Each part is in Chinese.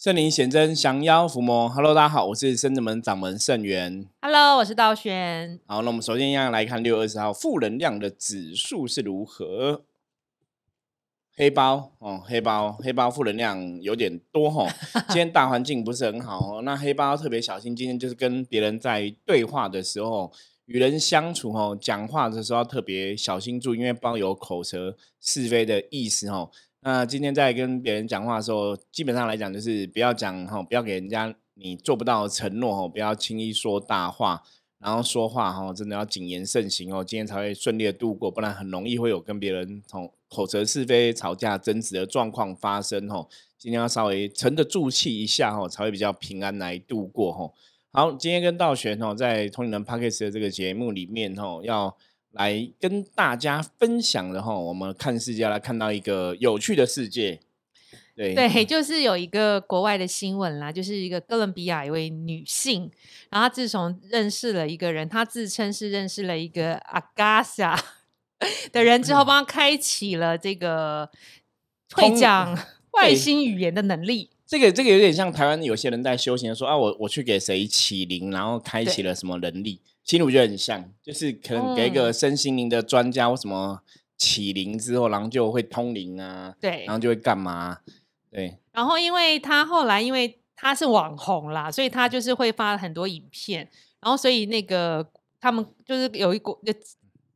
圣灵显真，降妖伏魔。Hello，大家好，我是圣子门掌门圣元。Hello，我是道玄。好，那我们首先要来看六月二十号负能量的指数是如何。黑包哦，黑包，黑包负能量有点多哈。今天大环境不是很好哦，那黑包特别小心。今天就是跟别人在对话的时候，与人相处哦，讲话的时候要特别小心注意，因为包有口舌是非的意思哦。那今天在跟别人讲话的时候，基本上来讲就是不要讲哈，不要给人家你做不到承诺哈，不要轻易说大话，然后说话哈，真的要谨言慎行哦，今天才会顺利的度过，不然很容易会有跟别人从口舌是非、吵架、争执的状况发生哦。今天要稍微沉得住气一下哈，才会比较平安来度过哈。好，今天跟道玄哦，在通灵人 p a c k e s 的这个节目里面哦，要。来跟大家分享的哈，我们看世界来看到一个有趣的世界。对对，就是有一个国外的新闻啦，就是一个哥伦比亚一位女性，然后自从认识了一个人，她自称是认识了一个阿嘎莎 的人之后，帮她开启了这个会讲外星语言的能力。这个这个有点像台湾有些人在修行说啊，我我去给谁起灵，然后开启了什么能力。其实我觉得很像，就是可能给一个身心灵的专家或什么起灵之后，然后就会通灵啊，对，然后就会干嘛？对。然后因为他后来因为他是网红啦，所以他就是会发很多影片，然后所以那个他们就是有一股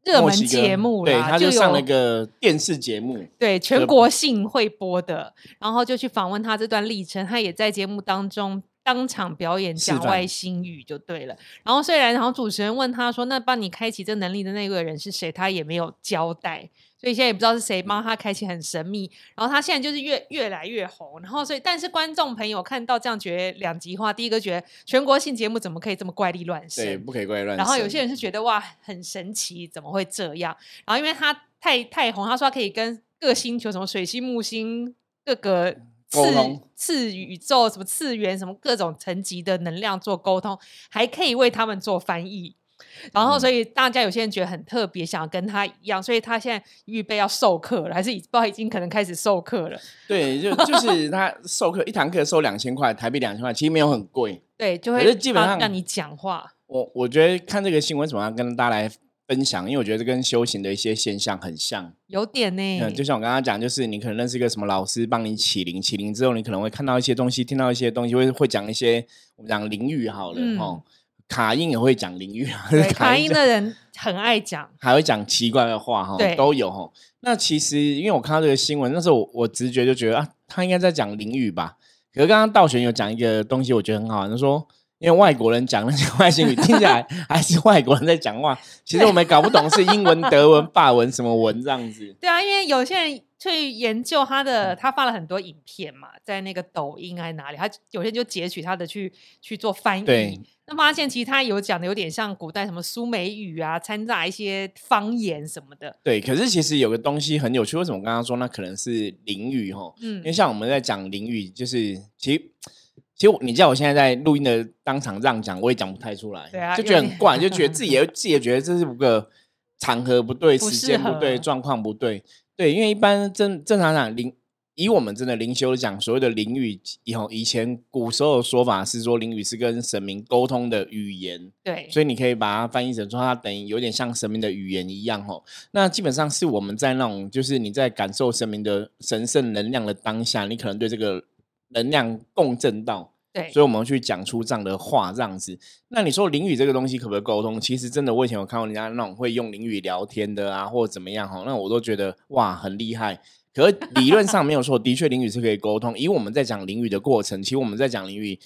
热门节目啦，他就上了一个电视节目，对，全国性会播的，然后就去访问他这段历程，他也在节目当中。当场表演讲外星语就对了。然后虽然，然后主持人问他说：“那帮你开启这能力的那个人是谁？”他也没有交代，所以现在也不知道是谁帮他开启，很神秘。然后他现在就是越越来越红。然后所以，但是观众朋友看到这样觉得两极化。第一个觉得全国性节目怎么可以这么怪力乱神？对，不可以怪力乱神。然后有些人是觉得哇，很神奇，怎么会这样？然后因为他太太红，他说他可以跟各星球，什么水星、木星各个。次次宇宙什么次元什么各种层级的能量做沟通，还可以为他们做翻译，然后所以大家有些人觉得很特别，想要跟他一样，所以他现在预备要授课了，还是已不知道已经可能开始授课了。对，就就是他授课一堂课收两千块台币，两千块其实没有很贵。对，就会基本上让你讲话。我我觉得看这个新闻，怎么样跟大家来。分享，因为我觉得这跟修行的一些现象很像，有点呢。嗯，就像我刚刚讲，就是你可能认识一个什么老师，帮你起灵，起灵之后，你可能会看到一些东西，听到一些东西，会会讲一些我们讲灵语好了哦。卡音也会讲灵语，卡音的人很爱讲，还会讲奇怪的话哈，都有哈。那其实因为我看到这个新闻，那时候我我直觉就觉得啊，他应该在讲灵语吧。可是刚刚道玄有讲一个东西，我觉得很好，他说。因为外国人讲那些外星语 听起来还是外国人在讲话，其实我们搞不懂是英文、德文、法文什么文这样子。对啊，因为有些人去研究他的，他发了很多影片嘛，在那个抖音还是哪里，他有些人就截取他的去去做翻译。那发现其实他有讲的有点像古代什么苏美语啊，掺杂一些方言什么的。对，可是其实有个东西很有趣，为什么刚刚说那可能是灵语哈？嗯，因为像我们在讲灵语，就是其实。其实你叫我现在在录音的当场这样讲，我也讲不太出来，对啊就觉得很怪，就觉得自己也 自己也觉得这是个场合不对，时间不对，状况不对。对，因为一般正正常讲灵，以我们真的灵修讲，所谓的灵语，以后以前古时候的说法是说灵语是跟神明沟通的语言，对，所以你可以把它翻译成说它等于有点像神明的语言一样哦。那基本上是我们在那种就是你在感受神明的神圣能量的当下，你可能对这个。能量共振到，对，所以我们去讲出这样的话，这样子。那你说淋雨这个东西可不可以沟通？其实真的，我以前有看过人家那种会用淋雨聊天的啊，或者怎么样哈，那我都觉得哇，很厉害。可是理论上没有错，的确淋雨是可以沟通。以我们在讲淋雨的过程，其实我们在讲淋雨，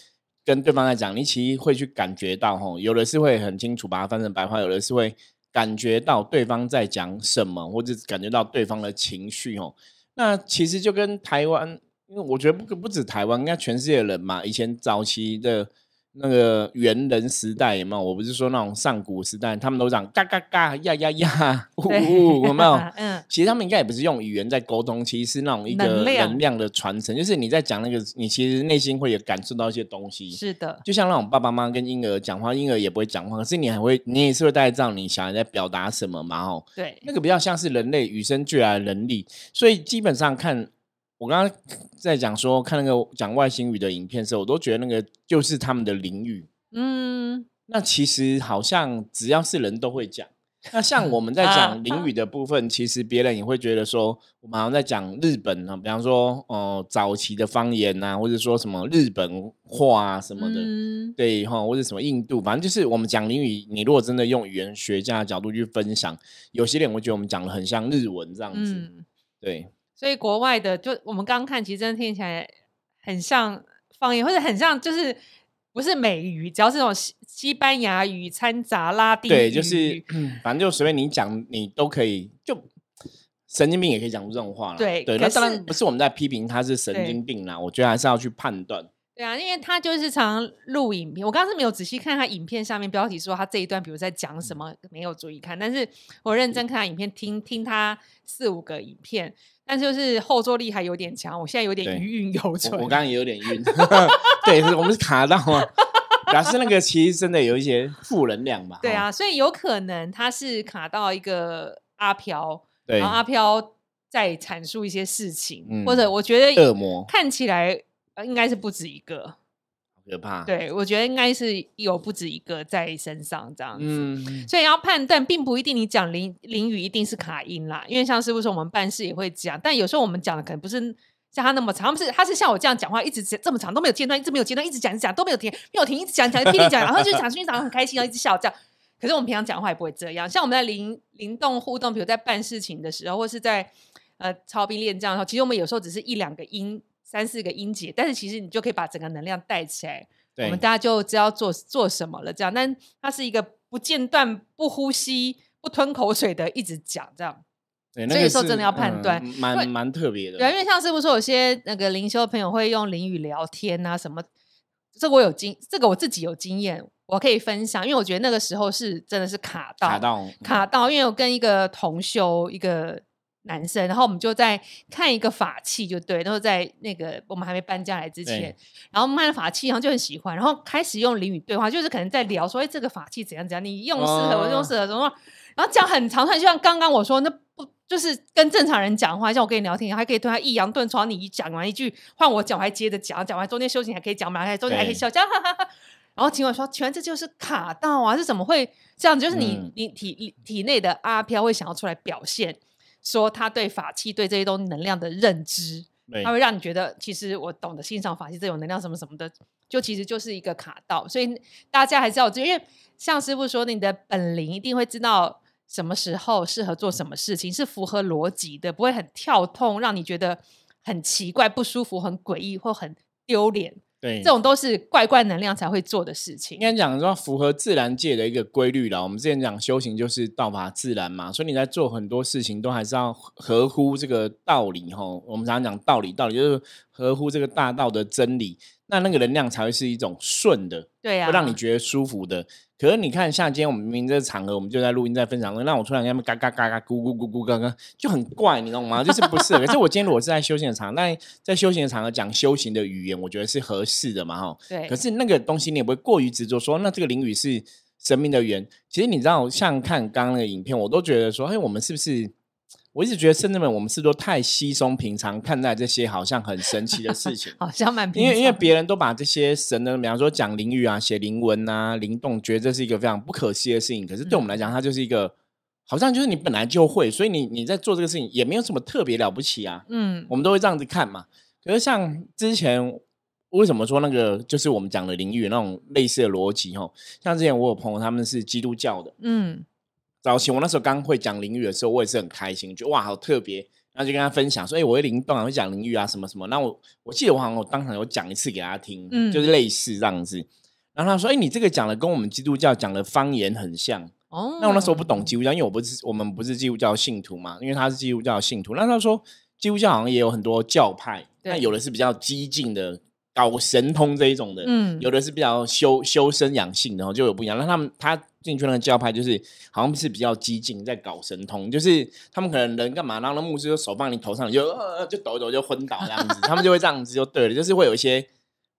跟对方在讲，你其实会去感觉到哈，有的是会很清楚把它翻成白话，有的是会感觉到对方在讲什么，或者感觉到对方的情绪哦。那其实就跟台湾。因为我觉得不不止台湾，应该全世界人嘛。以前早期的那个猿人时代有没有？我不是说那种上古时代，他们都讲嘎嘎嘎呀呀呀，呜呜，有没有？嗯，其实他们应该也不是用语言在沟通，其实是那种一个能量的传承。就是你在讲那个，你其实内心会有感受到一些东西。是的，就像那种爸爸妈妈跟婴儿讲话，婴儿也不会讲话，可是你还会，你也是会大概知道你小孩在表达什么嘛？哦，对，那个比较像是人类与生俱来的能力，所以基本上看。我刚刚在讲说看那个讲外星语的影片的时候，我都觉得那个就是他们的灵语。嗯，那其实好像只要是人都会讲。那像我们在讲淋雨的部分，其实别人也会觉得说，我们好像在讲日本啊，比方说，哦，早期的方言呐，或者说什么日本话啊什么的，对哈，或者什么印度，反正就是我们讲淋雨，你如果真的用语言学家的角度去分享，有些人会觉得我们讲的很像日文这样子，对。所以国外的，就我们刚刚看，其实真的听起来很像方言，或者很像就是。不是美语，只要是那种西西班牙语掺杂拉丁，对，就是反正就随便你讲，你都可以。就神经病也可以讲出这种话了，对对。那当然不是我们在批评他是神经病啦，我觉得还是要去判断。对啊，因为他就是常录影片，我刚刚是没有仔细看他影片上面标题说他这一段，比如在讲什么，没有注意看。但是我认真看他影片，听听他四五个影片。但就是后坐力还有点强，我现在有点余韵犹存。我刚刚也有点晕，对，我们是卡到吗？表示那个其实真的有一些负能量吧？对啊，所以有可能他是卡到一个阿飘，然后阿飘在阐述一些事情，或者我觉得恶魔看起来应该是不止一个。可怕，对我觉得应该是有不止一个在身上这样子，所以要判断，并不一定你讲淋淋雨一定是卡音啦，因为像师傅说我们办事也会讲，但有时候我们讲的可能不是像他那么长，不是他是像我这样讲话一直这么长都没有间断，一直没有间断，一直讲一直讲都没有停，没有停，一直讲讲噼里讲，然后就讲出去讲很开心，然后一直笑这样。可是我们平常讲话也不会这样，像我们在灵灵动互动，比如在办事情的时候，或是在呃操兵练将的时候，其实我们有时候只是一两个音。三四个音节，但是其实你就可以把整个能量带起来，我们大家就知道做做什么了。这样，但它是一个不间断、不呼吸、不吞口水的，一直讲这样。对，所以说真的要判断，蛮蛮特别的。对，因为像师傅说，有些那个灵修的朋友会用灵语聊天啊什么，这个我有经，这个我自己有经验，我可以分享。因为我觉得那个时候是真的是卡到卡到卡到，因为我跟一个同修一个。男生，然后我们就在看一个法器，就对，然后在那个我们还没搬家来之前，然后卖法器，然后就很喜欢，然后开始用淋雨对话，就是可能在聊说，哎，这个法器怎样怎样，你用适合，我用适合什么，然后讲很长串，就像刚刚我说，那不就是跟正常人讲话，像我跟你聊天，还可以对他抑扬顿挫，你一讲完一句，换我讲，还接着讲，讲完中间休息还可以讲嘛，还中间还可以笑，讲哈哈哈，然后听我说，全这就是卡到啊，是怎么会这样？就是你你体体内的阿飘会想要出来表现。说他对法器、对这些东西能量的认知，他会让你觉得，其实我懂得欣赏法器这种能量什么什么的，就其实就是一个卡道。所以大家还是要，因为像师傅说，你的本领一定会知道什么时候适合做什么事情，是符合逻辑的，不会很跳痛，让你觉得很奇怪、不舒服、很诡异或很丢脸。对，这种都是怪怪能量才会做的事情。应该讲说符合自然界的一个规律啦。我们之前讲修行就是道法自然嘛，所以你在做很多事情都还是要合乎这个道理吼。我们常常讲道理，道理就是合乎这个大道的真理，那那个能量才会是一种顺的，对呀，会让你觉得舒服的。可是你看，像今天我们明明这个场合，我们就在录音，在分享，那我突然间嘎嘎嘎嘎咕咕咕咕嘎嘎，就很怪，你懂吗？就是不适合。可是我今天如果是在修行的场，那在修行的场合讲修行的语言，我觉得是合适的嘛，哈。对。可是那个东西你也不会过于执着，说那这个灵语是神明的语言。其实你知道，像看刚刚那个影片，我都觉得说，哎，我们是不是？我一直觉得圣人们，我们是都太稀松平常看待这些好像很神奇的事情，好像蛮因为因为别人都把这些神的，比方说讲灵语啊、写灵文啊、灵动，觉得这是一个非常不可思议的事情。可是对我们来讲，它就是一个好像就是你本来就会，所以你你在做这个事情也没有什么特别了不起啊。嗯，我们都会这样子看嘛。可是像之前为什么说那个就是我们讲的灵语那种类似的逻辑哦？像之前我有朋友他们是基督教的，嗯。早期我那时候刚会讲淋浴的时候，我也是很开心，觉得哇好特别，然后就跟他分享说，哎，我会灵动啊，会讲淋浴啊，什么什么。那我我记得我好像我当场有讲一次给他听，嗯，就是类似这样子。然后他说，哎，你这个讲的跟我们基督教讲的方言很像。哦，那我那时候不懂基督教，因为我不是我们不是基督教信徒嘛，因为他是基督教信徒。那他说，基督教好像也有很多教派，但有的是比较激进的。搞神通这一种的，嗯，有的是比较修修身养性的，然后就有不一样。那他们他进去那个教派，就是好像是比较激进，在搞神通，就是他们可能人干嘛，然后那牧师就手放你头上，你就呃就抖一抖就昏倒这样子，他们就会这样子就对了，就是会有一些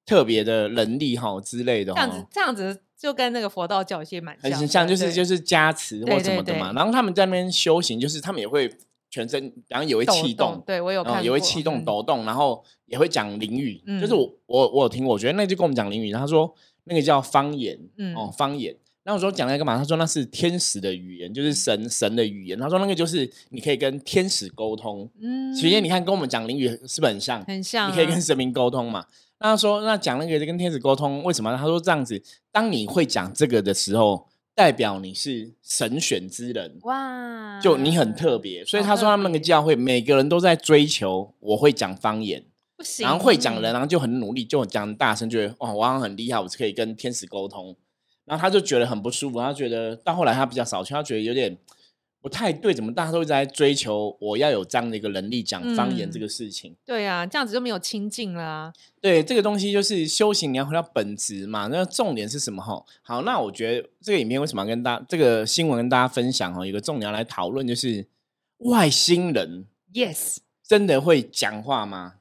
特别的能力哈之类的。这样子这样子就跟那个佛道教一些蛮很像，就是就是加持或什么的嘛。然后他们在那边修行，就是他们也会全身，然后也会抖气动，对我有看也会气动嗯抖动，然后也会讲淋雨，就是嗯我我我有听过，我觉得那就跟我们讲淋雨，他说那个叫方言，嗯哦方言。那我说讲那个干嘛？他说那是天使的语言，就是神神的语言。他说那个就是你可以跟天使沟通。嗯，其实你看跟我们讲淋雨是不是很像？很像啊，你可以跟神明沟通嘛。那他说那讲那个跟天使沟通，为什么？他说这样子，当你会讲这个的时候，代表你是神选之人。哇，就你很特别，所以他说他们那个教会每个人都在追求我会讲方言，不行，然后会讲人，然后就很努力，就讲大声，觉得哇，我好像很厉害，我是可以跟天使沟通。然后他就觉得很不舒服，他觉得到后来他比较少去，他觉得有点不太对，怎么大家都一直在追求我要有这样的一个能力讲方言嗯这个事情？对啊，这样子就没有亲近啦。对这个东西就是修行，你要回到本质嘛。那重点是什么？哈，好，那我觉得这个影片为什么要跟大这个新闻跟大家分享？哈，有个重点要来讨论，就是外星人 Yes，真的会讲话吗？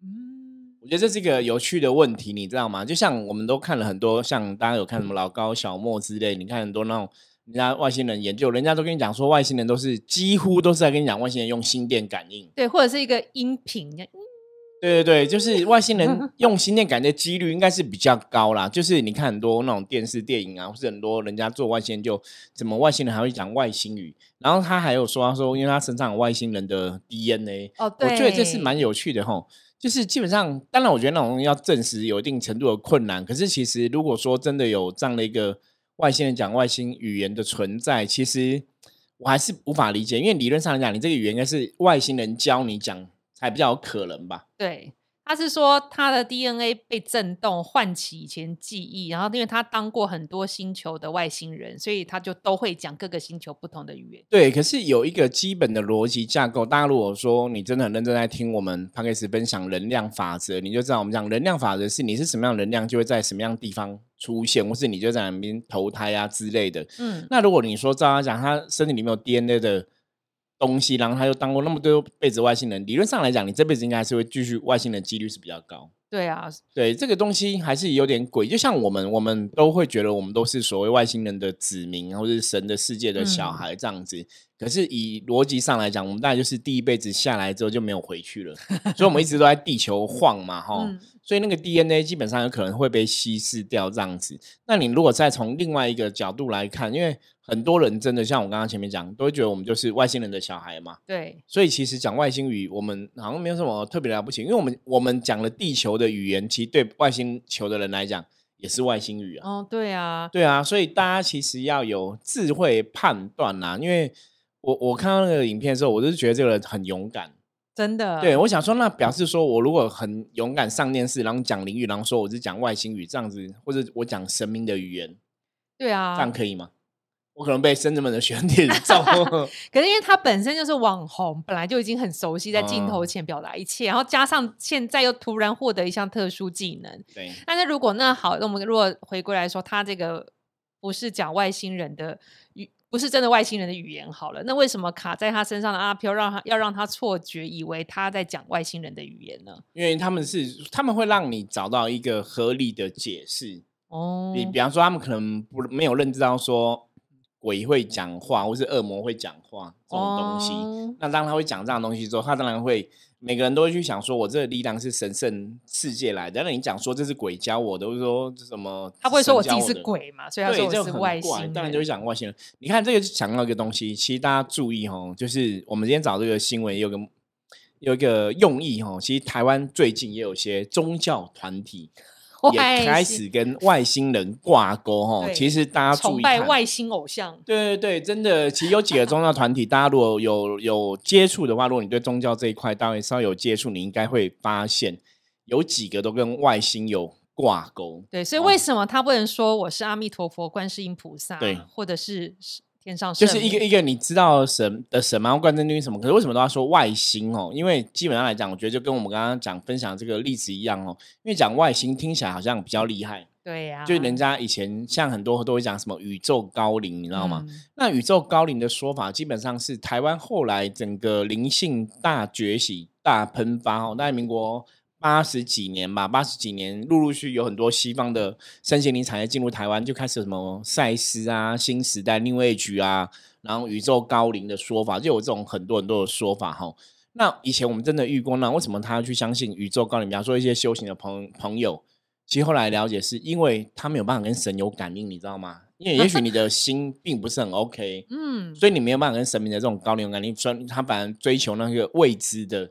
嗯，我觉得这是一个有趣的问题，你知道吗？就像我们都看了很多，像大家有看什么老高、小莫之类，你看很多那种人家外星人研究，人家都跟你讲说，外星人都是几乎都是在跟你讲，外星人用心电感应。对，或者是一个音频，嗯对对对，就是外星人用心电感应的几率应该是比较高啦。就是你看很多那种电视电影啊，或是很多人家做外星人就，怎么外星人还会讲外星语？然后他还有说，他说因为他身上有外星人的 DNA，哦，对我，觉得这是蛮有趣的哈。就是基本上，当然我觉得那种要证实有一定程度的困难。可是其实如果说真的有这样的一个外星人讲外星语言的存在，其实我还是无法理解，因为理论上来讲，你这个语言应该是外星人教你讲才比较有可能吧？对。他是说他的 DNA 被震动，唤起以前记忆，然后因为他当过很多星球的外星人，所以他就都会讲各个星球不同的语言。对，可是有一个基本的逻辑架构。大家如果说你真的很认真在听我们 p a c k a g e 分享能量法则，你就知道我们讲能量法则是你是什么样能量，就会在什么样地方出现，或是你就在那边投胎啊之类的。嗯，那如果你说照他讲，他身体里面有 DNA 的东西，然后他又当过那么多辈子外星人，理论上来讲，你这辈子应该还是会继续外星人几率是比较高。对啊，对这个东西还是有点鬼，就像我们，我们都会觉得我们都是所谓外星人的子民，或者是神的世界的小嗯孩这样子。可是以逻辑上来讲，我们大概就是第一辈子下来之后就没有回去了，所以我们一直都在地球晃嘛，哈。嗯所以那个 DNA 基本上有可能会被稀释掉这样子。那你如果再从另外一个角度来看，因为很多人真的像我刚刚前面讲，都会觉得我们就是外星人的小孩嘛。对，所以其实讲外星语，我们好像没有什么特别了不起，因为我们我们讲了地球的语言，其实对外星球的人来讲也是外星语啊。哦，对啊，对啊，所以大家其实要有智慧判断啦。因为我我看到那个影片的时候，我就是觉得这个人很勇敢。真的，对，我想说，那表示说我如果很勇敢上电视，然后讲领域，然后说我是讲外星语这样子，或者我讲神明的语言，对啊，这样可以吗？我可能被深圳们的选点中。可是因为他本身就是网红，本来就已经很熟悉在镜头哦前表达一切，然后加上现在又突然获得一项特殊技能。对，但是如果那好，那我们如果回归来说，他这个不是讲外星人的语，不是真的外星人的语言好了，那为什么卡在他身上的阿飘让他要让他错觉，以为他在讲外星人的语言呢？因为他们是他们会让你找到一个合理的解释。哦，你比方说，他们可能不没有认知到说鬼会讲话，或是恶魔会讲话这种东西。哦那当他会讲这样的东西之后，他当然会每个人都会去想说，我这个力量是神圣世界来的。那你讲说这是鬼教我的，或者说什么，他不会说我自己是。鬼嘛，所以他对，说我是外星人，当然就会讲外星人。你看这个就讲到一个东西，其实大家注意哦，就是我们今天找这个新闻有个有一个用意哦。其实台湾最近也有些宗教团体也开始跟外星人挂钩哦。对其实大家注崇拜外星偶像。对对对，真的，其实有几个宗教团体，大家如果有有接触的话，如果你对宗教这一块大概稍微有接触，你应该会发现有几个都跟外星有挂钩。对，所以哦为什么他不能说我是阿弥陀佛、观世音菩萨，对或者是天上就是一个一个你知道神的神嘛，关真君什么，可是为什么都要说外星哦？因为基本上来讲，我觉得就跟我们刚刚讲分享这个例子一样哦。因为讲外星听起来好像比较厉害，对呀、就是人家以前像很多都会讲什么宇宙高龄，你知道吗？嗯那宇宙高龄的说法，基本上是台湾后来整个灵性大崛起、大喷发哦，大概民国八十几年吧，八十几年陆陆续有很多西方的身心灵产业进入台湾，就开始什么赛斯啊、新时代、另外局啊，然后宇宙高龄的说法，就有这种很多很多的说法哈。那以前我们真的遇过，那为什么他要去相信宇宙高龄？比方说一些修行的朋朋友，其实后来了解是因为他没有办法跟神有感应，你知道吗？因为也许你的心并不是很 OK，嗯，所以你没有办法跟神明的这种高龄感应，所以他反而追求那个未知的。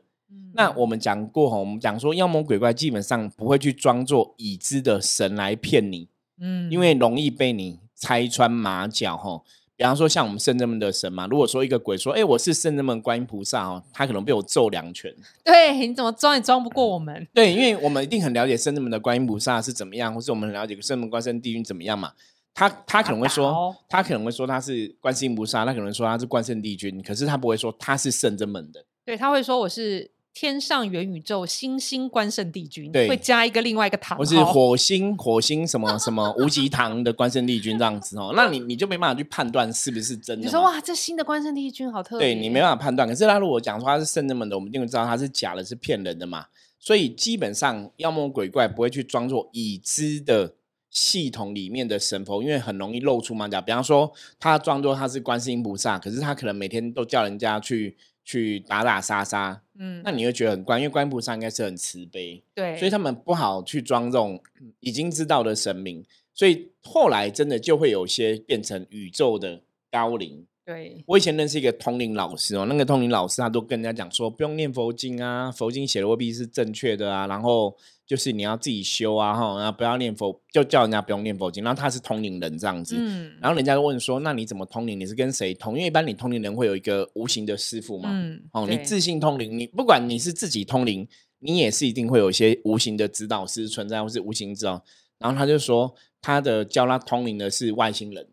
那我们讲过哈，我们讲说妖魔鬼怪基本上不会去装作已知的神来骗你，嗯，因为容易被你拆穿马脚哈。比方说像我们圣人们的神嘛，如果说一个鬼说，哎，我是圣人们观音菩萨哦，他可能被我揍两拳。对，你怎么装也装不过我们。对，因为我们一定很了解圣人们的观音菩萨是怎么样，或是我们很了解圣人们观世地狱怎么样嘛。他他可能会说，他可能会说他是观世音菩萨，他可能说他是观圣帝君，可是他不会说他是圣真门的。对，他会说我是。天上元宇宙星星关圣帝君，对，会加一个另外一个堂，或是火星火星什么什么无极堂的关圣帝君这样子哦，那你你就没办法去判断是不是真的。你说哇，这新的关圣帝君好特别，对你没办法判断。可是他如果讲说他是圣人们的，我们一定会知道他是假的，是骗人的嘛。所以基本上妖魔鬼怪不会去装作已知的系统里面的神佛，因为很容易露出马脚。比方说他装作他是观世音菩萨，可是他可能每天都叫人家去。去打打杀杀，嗯，那你会觉得很怪，因为观音菩萨应该是很慈悲，对，所以他们不好去装这种已经知道的神明，所以后来真的就会有些变成宇宙的高龄。对我以前认识一个通灵老师哦，那个通灵老师他都跟人家讲说，不用念佛经啊，佛经写的未必是正确的啊，然后。就是你要自己修啊，哈，然后不要念佛，就叫人家不用念佛经。然后他是通灵人这样子，嗯，然后人家就问说，那你怎么通灵？你是跟谁通？因为一般你通灵人会有一个无形的师傅嘛，嗯，哦，你自信通灵，你不管你是自己通灵，你也是一定会有一些无形的指导师存在，或是无形指导。然后他就说，他的教他通灵的是外星人。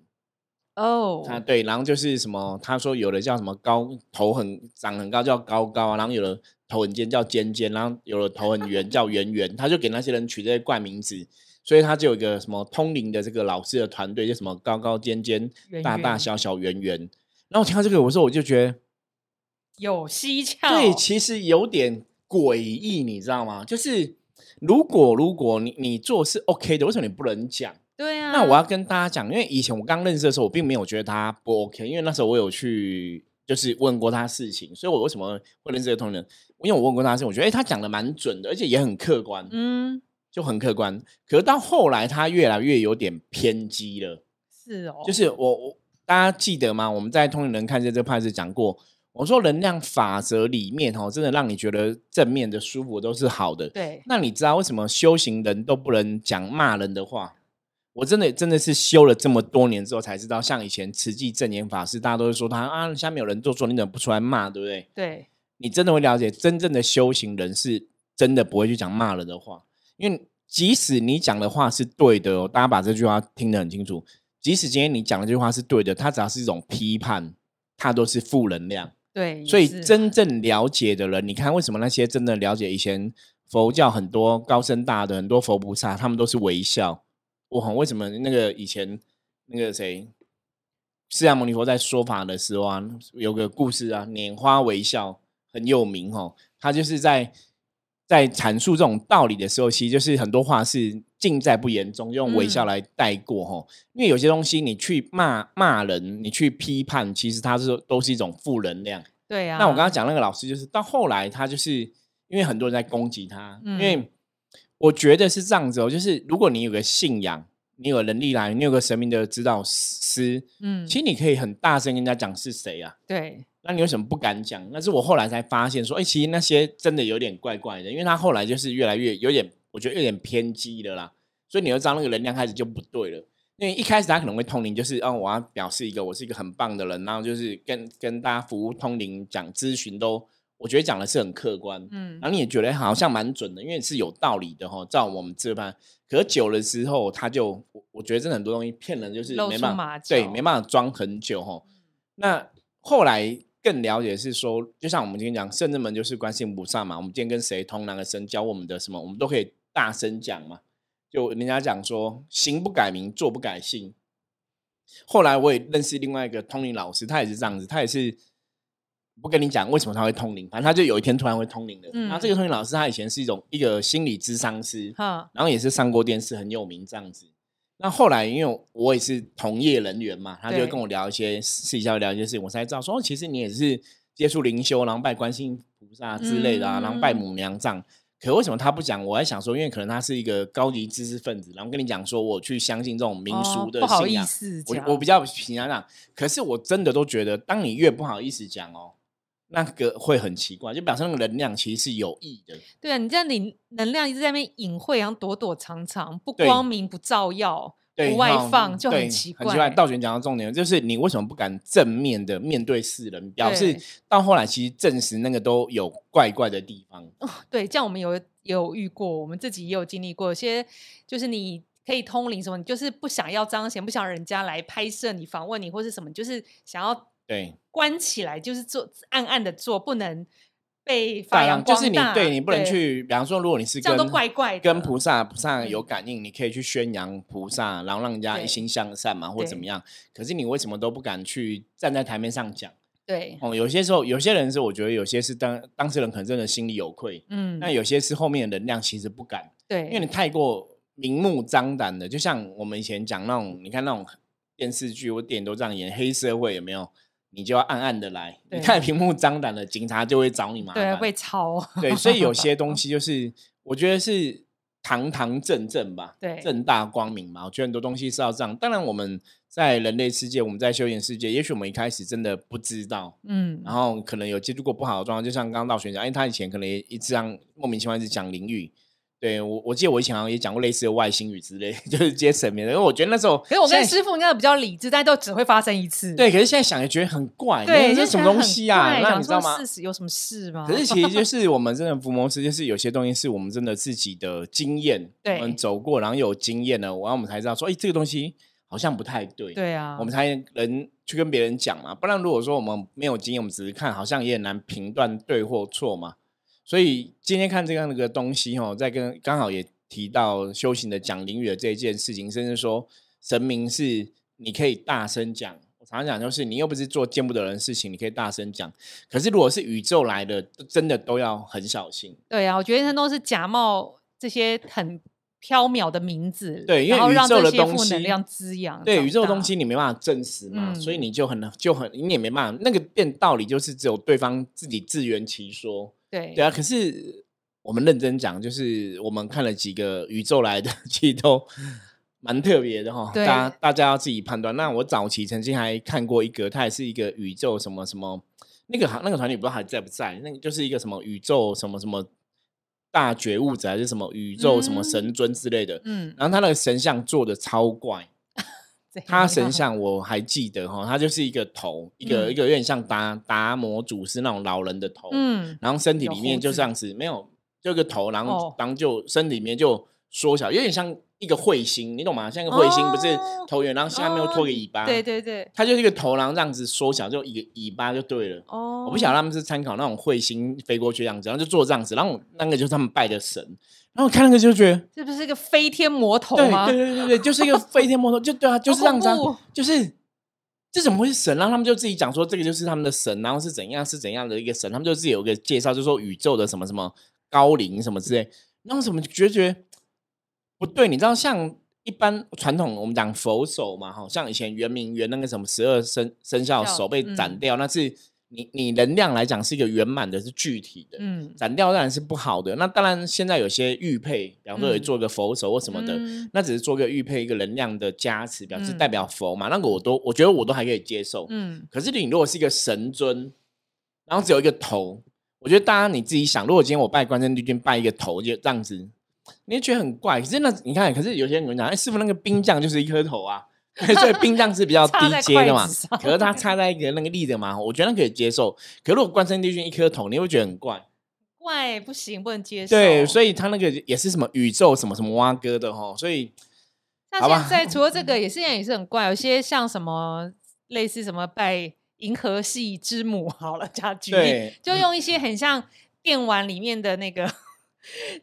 哦，他对，然后就是什么？他说有的叫什么高头很长很高叫高高啊，然后有的头很尖叫尖尖，然后有的头很圆叫圆圆，他就给那些人取这些怪名字，所以他就有一个什么通灵的这个老师的团队，就什么高高尖尖、大大小小、圆圆。然后我听到这个，我说我就觉得有蹊跷，对，其实有点诡异，你知道吗？就是如果如果你你做是 OK 的，为什么你不能讲？对啊，那我要跟大家讲，因为以前我刚认识的时候，我并没有觉得他不 OK，因为那时候我有去就是问过他事情，所以我为什么会认识这个同仁？因为我问过他事情，我觉得哎，他讲的蛮准的，而且也很客观，嗯，就很客观。可是到后来，他越来越有点偏激了。是哦，就是我我大家记得吗？我们在通灵人看见这个派是讲过，我说能量法则里面哦，真的让你觉得正面的舒服都是好的。对，那你知道为什么修行人都不能讲骂人的话？我真的真的是修了这么多年之后才知道，像以前慈济正言法师，大家都会说他啊，下面有人做错，你怎么不出来骂，对不对？对，你真的会了解，真正的修行人是真的不会去讲骂人的话，因为即使你讲的话是对的哦，大家把这句话听得很清楚。即使今天你讲的这句话是对的，它只要是一种批判，它都是负能量。对，所以真正了解的人，你看为什么那些真的了解以前佛教很多高深大的很多佛菩萨，他们都是微笑。我很为什么那个以前那个谁释迦牟尼佛在说法的时候啊，有个故事啊，拈花微笑很有名哦。他就是在在阐述这种道理的时候，其实就是很多话是尽在不言中，用微笑来带过哈。因为有些东西你去骂骂人，你去批判，其实它是都是一种负能量。对呀。那我刚刚讲那个老师，就是到后来他就是因为很多人在攻击他，因为。我觉得是这样子哦，就是如果你有个信仰，你有能力来，你有个神明的指导师，嗯，其实你可以很大声跟人家讲是谁啊？对，那你为什么不敢讲？那是我后来才发现说，哎，其实那些真的有点怪怪的，因为他后来就是越来越有点，我觉得有点偏激的啦，所以你就知道那个能量开始就不对了。因为一开始他可能会通灵，就是哦，我要表示一个我是一个很棒的人，然后就是跟跟大家服务通灵讲咨询都。我觉得讲的是很客观，嗯，然后你也觉得好像蛮准的，因为是有道理的哈。照我们这般，可是久了之后，他就我我觉得真的很多东西骗人，就是没办法，对，没办法装很久哈。那后来更了解是说，就像我们今天讲，圣人们就是观世音菩萨嘛。我们今天跟谁通哪个神教我们的什么，我们都可以大声讲嘛。就人家讲说，行不改名，坐不改姓。后来我也认识另外一个通灵老师，他也是这样子，他也是。不跟你讲为什么他会通灵，反正他就有一天突然会通灵的。嗯然后这个通灵老师他以前是一种一个心理咨商师，哈，然后也是上过电视，很有名这样子。那后来因为我也是同业人员嘛，他就跟我聊一些私底下聊一些事情，我才知道说，哦，其实你也是接触灵修，然后拜观世音菩萨之类的啊，然后拜嗯母娘这样。可为什么他不讲？我在想说，因为可能他是一个高级知识分子，然后跟你讲说，我去相信这种民俗的哦不好意信仰，思，我我比较平常讲。可是我真的都觉得，当你越不好意思讲哦，那个会很奇怪，就表示那个能量其实是有益的。对啊，你这样你能量一直在那边隐晦，然后躲躲藏藏，不光明不照耀，不外放，就很奇很奇怪。道玄讲到重点，就是你为什么不敢正面的面对世人？表示到后来其实证实那个都有怪怪的地方。对，这样我们有有遇过，我们自己也有经历过，有些就是你可以通灵什么，你就是不想要彰显，不想人家来拍摄你、访问你或是什么，就是想要对，关起来，就是做暗暗的做，不能被发扬大就是你对你不能去，比方说，如果你是跟这样都怪怪的跟菩萨菩萨有嗯感应，你可以去宣扬菩萨，然后让人家一心向善嘛，或怎么对样。可是你为什么都不敢去站在台面上讲？对，哦，有些时候有些人是我觉得有些是当当事人可能真的心里有愧，嗯，那有些是后面的能量其实不敢。对，因为你太过明目张胆的，就像我们以前讲那种，你看那种电视剧或电影都这样演，黑社会有没有？你就要暗暗的来，你对太明目张胆了，警察就会找你麻对啊烦。被抄，对，所以有些东 西就是我觉得是堂堂正正吧，对正大光明嘛。我觉得很多东西是要这样。当然，我们在人类世界，我们在修行世界，也许我们一开始真的不知道，嗯，然后可能有接触过不好的状况，就像刚刚道玄讲，哎，他以前可能也一直让莫名其妙一直讲灵语。对我，我记得我以前好像也讲过类似的外星语之类，就是接神明的。因为我觉得那时候，可是我跟师傅应该比较理智，但都只会发生一次。对，可是现在想也觉得很怪，对，这是什么东西啊？那你知道吗？事实有什么事吗？可是其实就 是我们真的伏魔师，就是有些东西是我们真的自己的经验，对我们走过，然后有经验了，然后我们才知道说，哎，这个东西好像不太对，对啊，我们才能去跟别人讲嘛。不然如果说我们没有经验，我们只是看，好像也很难评断对或错嘛。所以今天看这样的一个东西哦，在跟刚好也提到修行的讲灵语的这一件事情，甚至说神明是你可以大声讲。我常常讲就是，你又不是做见不得人的事情，你可以大声讲。可是如果是宇宙来的，真的都要很小心。对啊，我觉得那都是假冒这些很缥缈的名字，对因为宇宙的东西负能量滋养。对宇宙的东西，你没办法证实嘛，所以嗯你就很就很你也没办法。那个变道理就是只有对方自己自圆其说。对对啊，可是我们认真讲，就是我们看了几个宇宙来的，其实都蛮特别的哈。大家大家要自己判断。那我早期曾经还看过一个，它也是一个宇宙什么什么，那个那个团体不知道还在不在，那个就是一个什么宇宙什么什么大觉悟者，还是什么宇宙什么嗯神尊之类的。嗯，然后他那个神像做的超怪，怎他神？像我还记得哈，他就是一个头，一个、嗯。一个有点像达达摩祖师那种老人的头，嗯，然后身体里面就这样子，没有就一个头，然后、哦。然后就身体里面就缩小，有点像一个彗星，你懂吗？像一个彗星，不是哦头圆，然后下面又拖个尾巴，对对对，它就是一个头，然后这样子缩小，就一个尾巴就对了。哦，我不晓得他们是参考那种彗星飞过去这样子，然后就做这样子，然后那个就是他们拜的神，然后我看那个就觉得。这不是一个飞天魔头对吗？对对对对，就是一个 飞天魔头，就对啊，就是这样子、就是这怎么会是神？然后他们就自己讲说这个就是他们的神，然后是怎样是怎样的一个神，他们就自己有一个介绍，就说宇宙的什么什么高龄什么之类，然后什么觉得觉得不对？你知道像。一般传统我们讲佛手嘛，哈，像以前圆明园那个什么十二生生肖手被嗯斩掉，那是你你能量来讲是一个圆满的，是具体的，嗯，斩掉当然是不好的。那当然现在有些玉佩，比方说有嗯做个佛手或什么的，嗯那只是做个玉佩一个能量的加持，表示嗯代表佛嘛，那个我都我觉得我都还可以接受。嗯，可是你如果是一个神尊，然后只有一个头，我觉得大家你自己想，如果今天我拜关圣帝君拜一个头就这样子，你会觉得很怪。可是那你看，可是有些人跟我讲，哎，师傅那个兵将就是一颗头啊。所以兵将是比较低阶的嘛可是它插在一个那个立的嘛，我觉得那可以接受。可如果关圣帝君一颗头，你会觉得很怪。怪不行，不能接受。对，所以他那个也是什么宇宙什么什么蛙哥的哈，所以那现在 除了这个，也是也是很怪，有些像什么类似什么拜银河系之母，好了，加举例，就用一些很像电玩里面的那个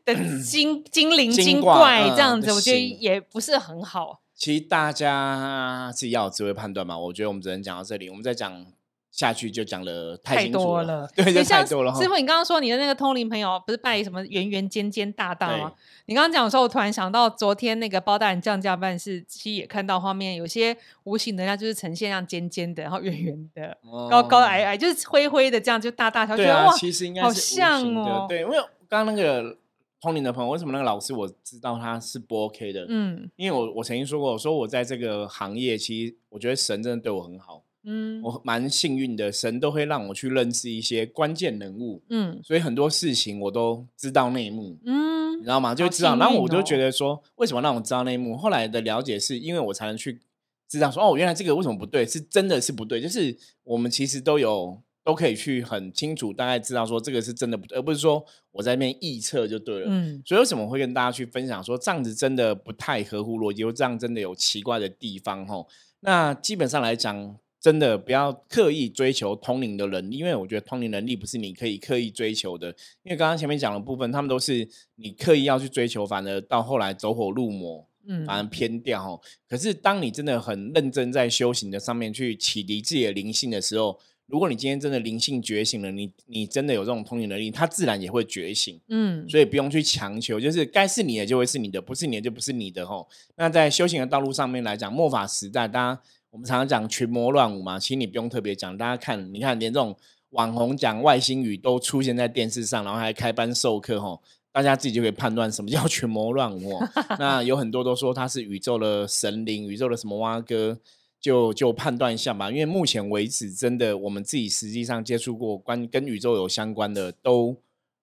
的精精灵精精怪这样子，我觉得也不是很好。其实大家自己要有智慧判断嘛。我觉得我们只能讲到这里。我们再讲下去就讲的太多了，对，太多了师。傅，你刚刚说你的那个通灵朋友不是拜什么圆圆尖尖大大吗？你刚刚讲的时候，我突然想到昨天那个包大人降价办事，其实也看到画面，有些无形能量就是呈现像尖尖的，然后圆圆的，高高矮矮，就是灰灰的，这样就大大小小，对啊，其实应该好是像哦对，因为刚刚那个通灵的朋友，为什么那个老师我知道他是不 OK 的？嗯因为我我曾经说过，我说我在这个行业，其实我觉得神真的对我很好，嗯我蛮幸运的，神都会让我去认识一些关键人物，嗯所以很多事情我都知道内幕。嗯你知道吗？就好知道，幸然后我就觉得说，为什么让我知道内幕？后来的了解是因为我才能去知道说，哦，原来这个为什么不对，是真的是不对。就是我们其实都有都可以去很清楚，大概知道说这个是真的不对，而不是说我在那边臆测就对了。嗯所以为什么会跟大家去分享说这样子真的不太合乎逻辑，或这样真的有奇怪的地方？吼，那基本上来讲。真的不要刻意追求通灵的能力，因为我觉得通灵能力不是你可以刻意追求的。因为刚刚前面讲的部分，他们都是你刻意要去追求，反而到后来走火入魔，嗯反而偏掉哦。可是当你真的很认真在修行的上面去启迪自己的灵性的时候，如果你今天真的灵性觉醒了，你你真的有这种通灵能力，它自然也会觉醒。嗯所以不用去强求，就是该是你的就会是你的，不是你的就不是你的吼。那在修行的道路上面来讲，末法时代，大家我们常常讲群魔乱舞嘛，其实你不用特别讲，大家看，你看连这种网红讲外星语都出现在电视上，然后还开班授课吼，大家自己就可以判断什么叫群魔乱舞哦。那有很多都说他是宇宙的神灵，宇宙的什么蛙哥。就就判断一下吧，因为目前为止，真的我们自己实际上接触过关跟宇宙有相关的，都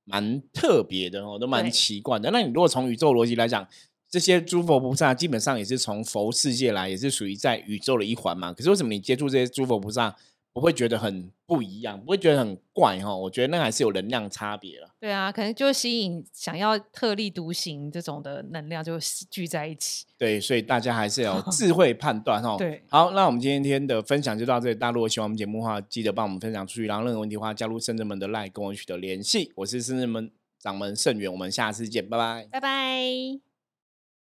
蛮特别的哦，都蛮奇怪的。那你如果从宇宙逻辑来讲，这些诸佛菩萨基本上也是从佛世界来，也是属于在宇宙的一环嘛。可是为什么你接触这些诸佛菩萨不会觉得很不一样，不会觉得很怪哈？我觉得那还是有能量差别了。对啊，可能就吸引想要特立独行这种的能量就聚在一起。对，所以大家还是要有 智慧判断哈。对好，那我们今天的分享就到这里。大家如果喜欢我们节目的话，记得帮我们分享出去。然后任何问题的话，加入圣人们的 line 跟我取得联系。我是圣人们掌门盛元，我们下次见，拜拜。拜拜。